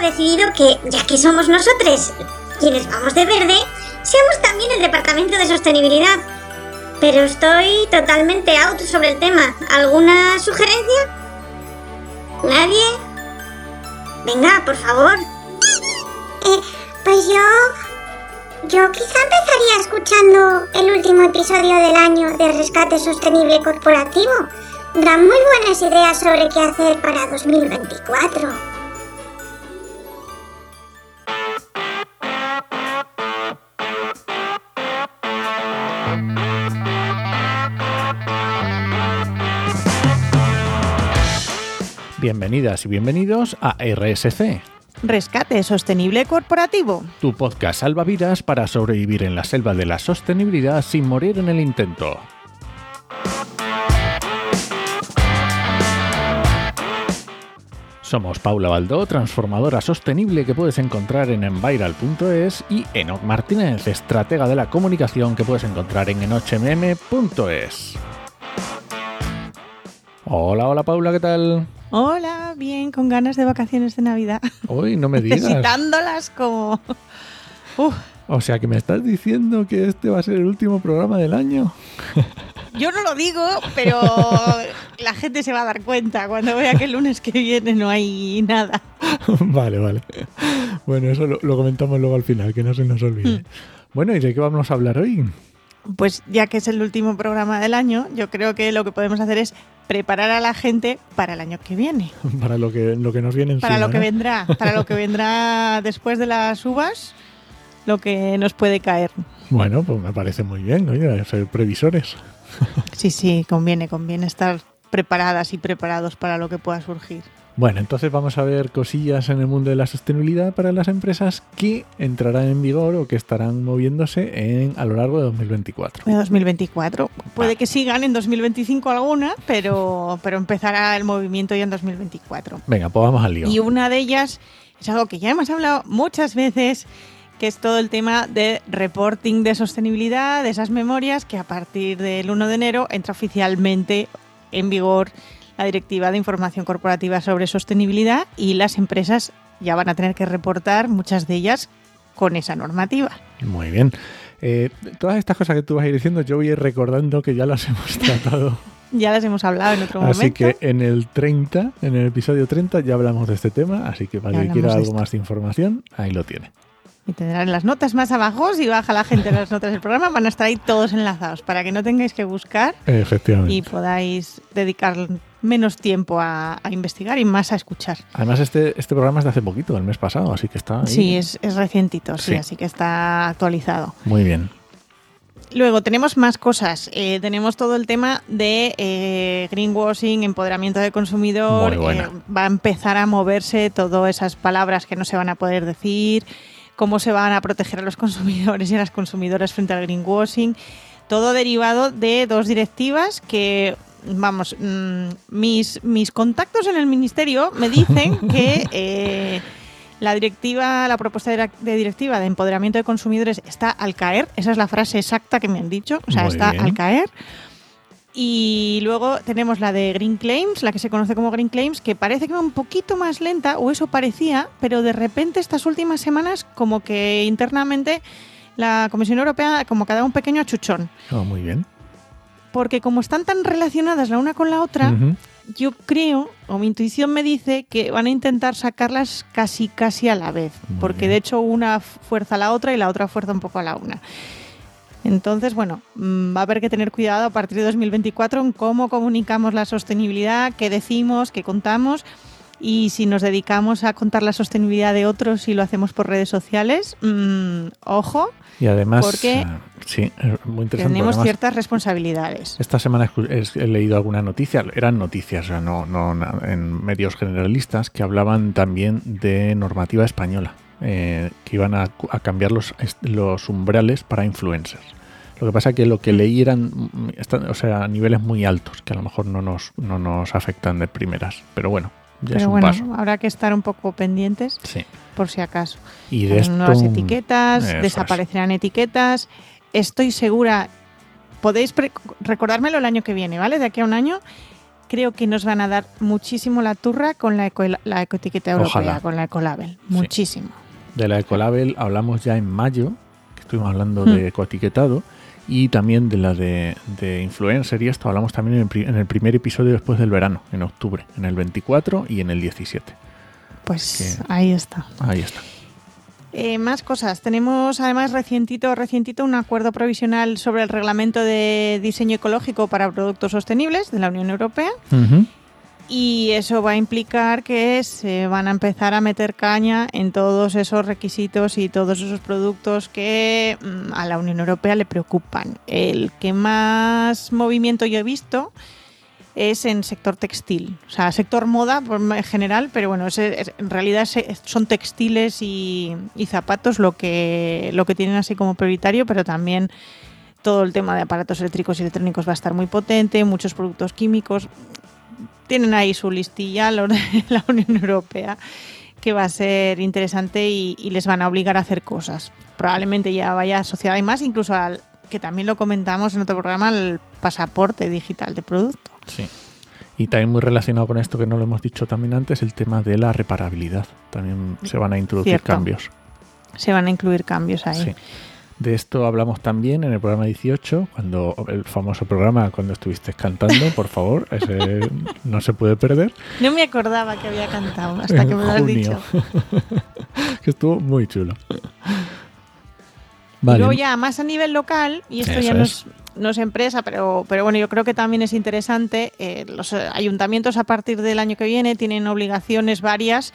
decidido que, ya que somos nosotros quienes vamos de verde, seamos también el departamento de sostenibilidad. Pero estoy totalmente out sobre el tema. ¿Alguna sugerencia? ¿Nadie? Venga, por favor. Eh, pues yo... Yo quizá empezaría escuchando el último episodio del año de Rescate Sostenible Corporativo. Dan muy buenas ideas sobre qué hacer para 2024. Bienvenidas y bienvenidos a RSC, Rescate Sostenible Corporativo. tu podcast salvavidas para sobrevivir en la selva de la sostenibilidad sin morir en el intento. Somos Paula Baldó, transformadora sostenible que puedes encontrar en enviral.es y Enoch Martínez, estratega de la comunicación que puedes encontrar en enochmm.es. Hola, hola Paula, ¿qué tal? Hola, bien, con ganas de vacaciones de Navidad. Hoy no me digas. Necesitándolas como... Uf, O sea que me estás diciendo que este va a ser el último programa del año. yo no lo digo, pero la gente se va a dar cuenta cuando vea que el lunes que viene no hay nada. vale, vale. Bueno, eso lo, lo comentamos luego al final, que no se nos olvide. Bueno, ¿y de qué vamos a hablar hoy? Pues ya que es el último programa del año, yo creo que lo que podemos hacer es preparar a la gente para el año que viene. Para lo que, lo que nos viene encima, Para lo que ¿no? vendrá, para lo que vendrá después de las uvas, lo que nos puede caer. Bueno, pues me parece muy bien, oye, ser previsores. Sí, sí, conviene, conviene estar preparadas y preparados para lo que pueda surgir. Bueno, entonces vamos a ver cosillas en el mundo de la sostenibilidad para las empresas que entrarán en vigor o que estarán moviéndose en, a lo largo de 2024. De 2024. Puede que sigan en 2025 alguna, pero, pero empezará el movimiento ya en 2024. Venga, pues vamos al lío. Y una de ellas es algo que ya hemos hablado muchas veces, que es todo el tema de reporting de sostenibilidad, de esas memorias, que a partir del 1 de enero entra oficialmente en vigor la Directiva de Información Corporativa sobre Sostenibilidad y las empresas ya van a tener que reportar, muchas de ellas, con esa normativa. Muy bien. Eh, todas estas cosas que tú vas a ir diciendo, yo voy a ir recordando que ya las hemos tratado. Ya las hemos hablado en otro Así momento. que en el 30, en el episodio 30, ya hablamos de este tema. Así que para hablamos quiera algo más de información, ahí lo tiene. Y tendrán las notas más abajo, si baja la gente las notas del programa, van a estar ahí todos enlazados para que no tengáis que buscar Efectivamente. y podáis dedicar menos tiempo a, a investigar y más a escuchar. Además, este, este programa es de hace poquito, el mes pasado, así que está ahí. Sí, es, es recientito, sí, Sí. así que está actualizado. Muy bien. Luego tenemos más cosas. Eh, tenemos todo el tema de eh, greenwashing, empoderamiento del consumidor. Eh, va a empezar a moverse todas esas palabras que no se van a poder decir, cómo se van a proteger a los consumidores y a las consumidoras frente al greenwashing. Todo derivado de dos directivas que, vamos, mm, mis, mis contactos en el ministerio me dicen que eh, la directiva, la propuesta de de directiva de empoderamiento de consumidores está al caer. Esa es la frase exacta que me han dicho. O sea, Muy está bien. al caer. Y luego tenemos la de Green Claims, la que se conoce como Green Claims, que parece que va un poquito más lenta, o eso parecía, pero de repente estas últimas semanas como que internamente la Comisión Europea como que ha dado un pequeño achuchón. Oh, muy bien. Porque como están tan relacionadas la una con la otra, yo creo, o mi intuición me dice, que van a intentar sacarlas casi casi a la vez. Muy porque bien. de hecho una fuerza a la otra y la otra fuerza un poco a la una. Entonces, bueno, mm, va a haber que tener cuidado a partir de 2024 en cómo comunicamos la sostenibilidad, qué decimos, qué contamos. Y si nos dedicamos a contar la sostenibilidad de otros y lo hacemos por redes sociales, mm, ojo, Y además, Porque eh, sí, es muy interesante. tenemos Además, ciertas responsabilidades. Esta semana es- he leído alguna noticia, eran noticias, o sea, no, no en medios generalistas, que hablaban también de normativa española, eh, que iban a, cambiar los, los umbrales para influencers. Lo que pasa que lo que leí eran mm, o sea, niveles muy altos, que a lo mejor no nos, no nos afectan de primeras. Pero bueno, ya Pero bueno, paso. habrá que estar un poco pendientes Sí. por si acaso. Y de esto, nuevas etiquetas, es. desaparecerán etiquetas. Estoy segura, podéis recordármelo el año que viene, ¿vale? De aquí a un año. creo que nos van a dar muchísimo la turra con la, eco, la ecoetiqueta europea, Ojalá. con la Ecolabel. Muchísimo. De la Ecolabel hablamos ya en mayo, que estuvimos hablando Mm. de ecoetiquetado, y también de la de, de influencer y esto hablamos también en el, en el primer episodio después del verano, en octubre, en el 24 y en el 17. Pues Que- ahí está. Ahí está. Eh, más cosas. Tenemos además recientito, recientito un acuerdo provisional sobre el reglamento de diseño ecológico para productos sostenibles de la Unión Europea Ujú. Y eso va a implicar que se van a empezar a meter caña en todos esos requisitos y todos esos productos que mm, a la Unión Europea le preocupan. El que más movimiento yo he visto es en sector textil, o sea, sector moda en general, pero bueno, en realidad son textiles y, y zapatos lo que, lo que tienen así como prioritario, pero también todo el tema de aparatos eléctricos y electrónicos va a estar muy potente, muchos productos químicos. Tienen ahí su listilla los de la Unión Europea que va a ser interesante y, y les van a obligar a hacer cosas. Probablemente ya vaya asociada y más incluso al que también lo comentamos en otro programa, al pasaporte digital de producto. Sí. Y también muy relacionado con esto que no lo hemos dicho también antes, el tema de la reparabilidad. También se van a introducir Cierto. cambios. Se van a incluir cambios ahí. Sí. De esto hablamos también en el programa 18, cuando el famoso programa cuando estuviste cantando, por favor, ese no se puede perder. No me acordaba que había cantado hasta que me lo has dicho. que estuvo muy chulo. Y luego ya más a nivel local, y esto ya Eso no es. es, no es empresa, pero, pero bueno, yo creo que también es interesante. eh, los eh, ayuntamientos a partir del año que viene tienen obligaciones varias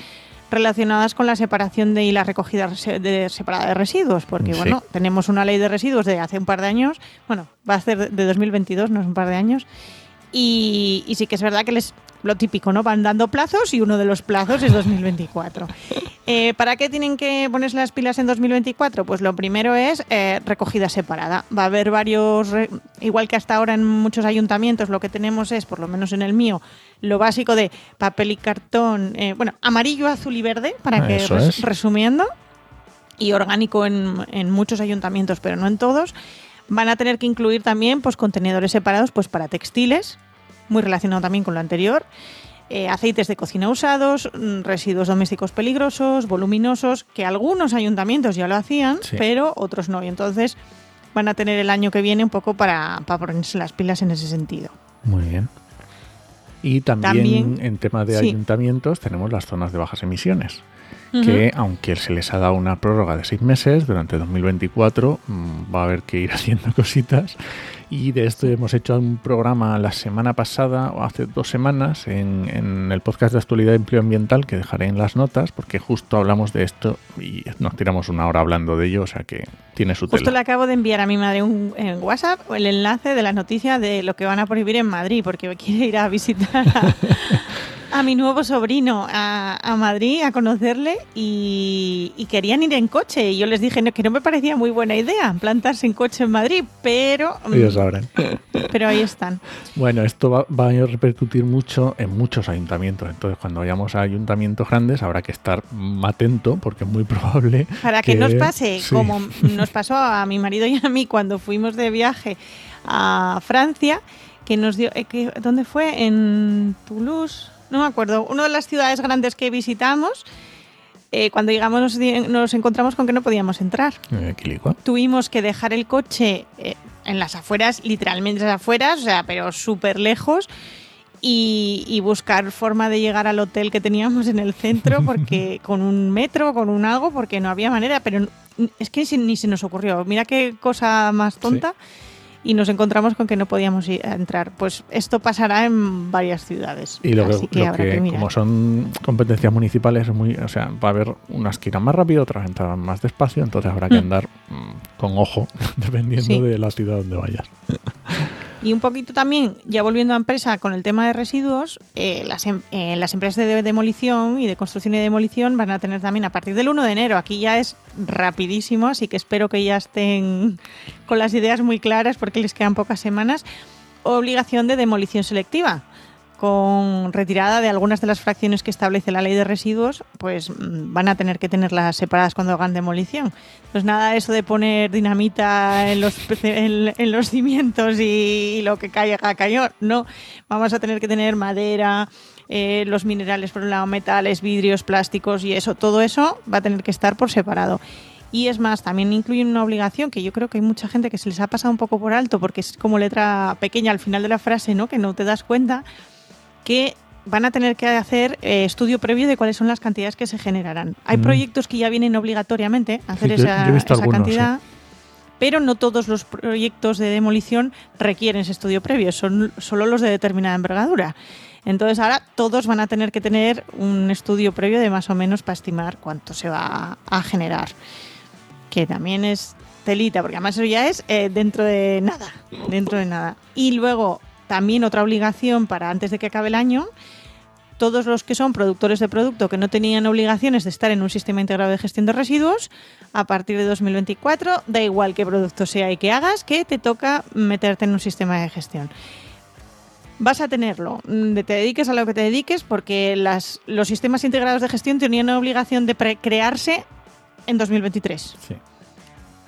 relacionadas con la separación de y la recogida de, separada de residuos, porque Sí. bueno, tenemos una ley de residuos de hace un par de años, bueno, va a ser de 2022, no es un par de años, y, y sí que es verdad que les lo típico, ¿no? Van dando plazos y uno de los plazos es 2024. Eh, ¿Para qué tienen que ponerse las pilas en 2024? Pues lo primero es eh, recogida separada. Va a haber varios, igual que hasta ahora en muchos ayuntamientos, lo que tenemos es, por lo menos en el mío, lo básico de papel y cartón, eh, bueno, amarillo, azul y verde, para que Eso res- es. resumiendo, y orgánico en, en muchos ayuntamientos, pero no en todos. Van a tener que incluir también pues, contenedores separados pues, para textiles, muy relacionado también con lo anterior, eh, aceites de cocina usados, mm, residuos domésticos peligrosos, voluminosos, que algunos ayuntamientos ya lo hacían, Sí. pero otros no. Y entonces van a tener el año que viene un poco para, para ponerse las pilas en ese sentido. Muy bien. Y también, También- en tema de sí. ayuntamientos tenemos las zonas de bajas emisiones, que aunque se les ha dado una prórroga de seis meses, durante 2024 mm, va a haber que ir haciendo cositas. Y de esto hemos hecho un programa la semana pasada, o hace dos semanas, en, en el podcast de actualidad de empleo ambiental, que dejaré en las notas, porque justo hablamos de esto y nos tiramos una hora hablando de ello, o sea que tiene su Justo tela. le acabo de enviar a mi madre un, en WhatsApp el enlace de la noticia de lo que van a prohibir en Madrid, porque quiere ir a visitar a, a mi nuevo sobrino a, a Madrid a conocerle y, y querían ir en coche. Y yo les dije no, que no me parecía muy buena idea plantarse en coche en Madrid, pero, mm, Ellos sabrán. pero ahí están. Bueno, esto va, va a repercutir mucho en muchos ayuntamientos. Entonces, cuando vayamos a ayuntamientos grandes, habrá que estar atento, porque es muy probable. Para que, nos pase, sí. como nos pasó a mi marido y a mí cuando fuimos de viaje a Francia, que nos dio, eh, que- ¿dónde fue? En Toulouse, no me acuerdo, una de las ciudades grandes que visitamos. eh, cuando llegamos nos, encontramos con que no podíamos entrar. Tuvimos que dejar el coche eh, en las afueras, literalmente en las afueras, o sea, pero súper lejos. Y, y buscar forma de llegar al hotel que teníamos en el centro, porque con un metro, con un algo, porque no había manera. Pero es que ni se nos ocurrió. Mira qué cosa más tonta. Y nos encontramos con que no podíamos ir a entrar. Pues esto pasará en varias ciudades. Y lo Así que, lo que, como son competencias municipales, es muy, o sea, va a haber unas que irán más rápido, otras entrarán más despacio, entonces habrá que Mm. andar mm, con ojo, dependiendo Sí. de la ciudad donde vayas. Y un poquito también, ya volviendo a empresa con el tema de residuos, eh, las, em- eh, las empresas de demolición y de construcción y demolición van a tener también a partir del 1 de enero, aquí ya es rapidísimo, así que espero que ya estén con las ideas muy claras porque les quedan pocas semanas, obligación de demolición selectiva. Con retirada de algunas de las fracciones que establece la ley de residuos, pues mm, van a tener que tenerlas separadas cuando hagan demolición. Pues nada, eso de poner dinamita en los, en, los cimientos y, lo que caiga, cayó. No, vamos a tener que tener madera, eh, los minerales por un lado, metales, vidrios, plásticos y eso, todo eso va a tener que estar por separado. Y es más, también incluyen una obligación que yo creo que hay mucha gente que se les ha pasado un poco por alto porque es como letra pequeña al final de la frase, ¿no? Que no te das cuenta que van a tener que hacer eh, estudio previo de cuáles son las cantidades que se generarán. Hay mm. proyectos que ya vienen obligatoriamente a hacer esa, cantidad. Pero no todos los proyectos de demolición requieren ese estudio previo, son solo los de determinada envergadura. Entonces ahora todos van a tener que tener un estudio previo de más o menos para estimar cuánto se va a generar que también es telita, porque además eso ya es eh, dentro de nada, dentro de nada. Y luego también otra obligación para antes de que acabe el año, todos los que son productores de producto que no tenían obligaciones de estar en un sistema integrado de gestión de residuos, a partir de 2024, da igual qué producto sea y que hagas, que te toca meterte en un sistema de gestión. Vas a tenerlo, mm, te dediques a lo que te dediques, porque las, los sistemas integrados de gestión tenían la obligación de crearse en 2023. Sí.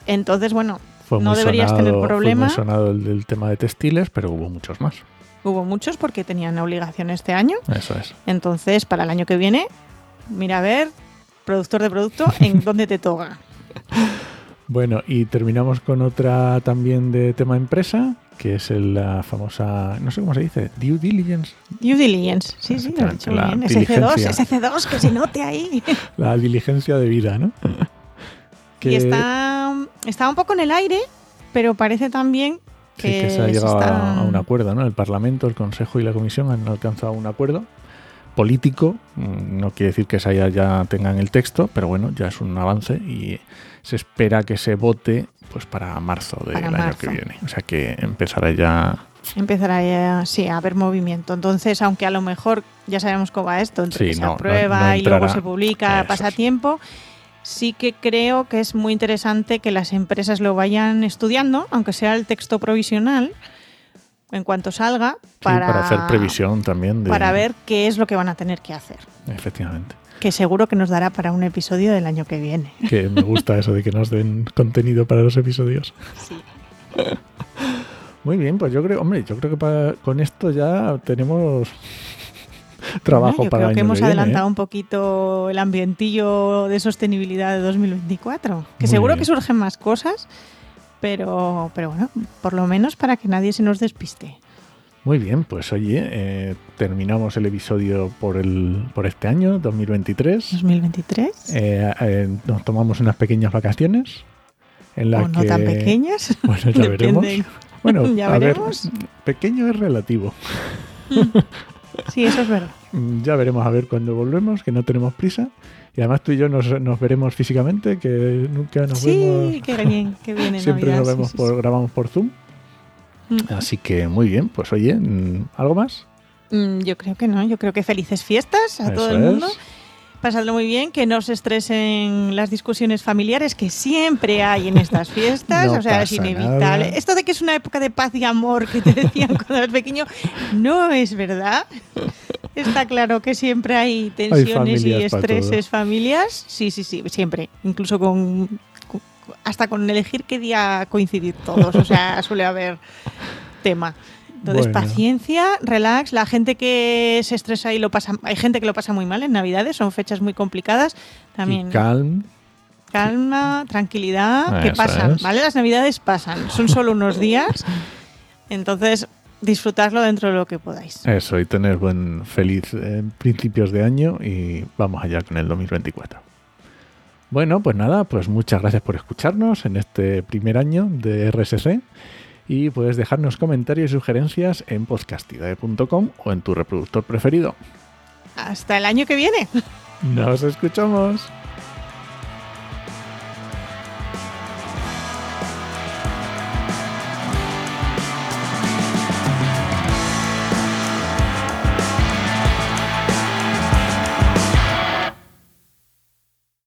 Entonces, bueno, no deberías tener problema. Fue muy sonado el, tema de textiles, pero hubo muchos más. Hubo muchos porque tenían obligación este año. Eso es. Entonces, para el año que viene, mira a ver, productor de producto, en dónde te toca. Bueno, y terminamos con otra también de tema empresa, que es la famosa, no sé cómo se dice, due diligence. Due diligence, sí, sí, lo he dicho bien. SC2, SC2, que se note ahí. La diligencia de vida, ¿no? Y está, está un poco en el aire, pero parece también que, que se ha llegado a un acuerdo, ¿no? El Parlamento, el Consejo y la Comisión han alcanzado un acuerdo político. Mm, no quiere decir que esa ya, tengan el texto, pero bueno, ya es un avance y se espera que se vote pues para marzo del año que viene. O sea que empezará ya empezará ya sí, a haber movimiento. Entonces, aunque a lo mejor ya sabemos cómo va esto, entre se aprueba y luego se publica, pasa tiempo, sí que creo que es muy interesante que las empresas lo vayan estudiando, aunque sea el texto provisional, en cuanto salga, para, hacer previsión también. Para ver qué es lo que van a tener que hacer. Efectivamente. Que seguro que nos dará para un episodio del año que viene. Que me gusta eso de que nos den contenido para los episodios. Sí. Muy bien, pues yo creo, hombre, yo creo que con esto ya tenemos trabajo yo para creo que hemos adelantado ¿eh? un poquito el ambientillo de sostenibilidad de 2024. Que seguro que surgen más cosas, pero, pero bueno, por lo menos para que nadie se nos despiste. Muy bien, pues oye, eh, terminamos el episodio por el por este año, 2023. 2023. Eh, nos tomamos unas pequeñas vacaciones. En la o no tan pequeñas. Bueno, ya veremos. Bueno, ya veremos. pequeño es relativo. Mm. Sí, eso es verdad. Mm, ya veremos a ver cuando volvemos, que no tenemos prisa. Y además tú y yo nos, nos veremos físicamente, que nunca nos vemos. Sí, qué bien, qué bien. Siempre nos vemos por, grabamos por Zoom. Mm. Así que muy bien, pues oye, ¿algo más? Yo creo que no, yo creo que felices fiestas a todo el mundo pasadlo muy bien, que no se estresen las discusiones familiares que siempre hay en estas fiestas, o sea, es inevitable. Esto de que es una época de paz y amor que te decían cuando eras pequeño, no es verdad. Está claro que siempre hay tensiones y estreses familias. Sí, sí, sí, siempre. Incluso con, hasta con elegir qué día coincidir todos. O sea, suele haber tema. Entonces, paciencia, relax. La gente que se estresa y lo pasa, hay gente que lo pasa muy mal en Navidades, son fechas muy complicadas. También. calm. Calma, tranquilidad, que pasan, ¿vale? Las Navidades pasan, son solo unos días. Entonces, disfrutarlo dentro de lo que podáis. Eso, y tener buen feliz eh, principios de año y vamos allá con el 2024. Bueno, pues nada, pues muchas gracias por escucharnos en este primer año de RSC y puedes dejarnos comentarios y sugerencias en podcastidae.com o en tu reproductor preferido. Hasta el año que viene. Nos escuchamos.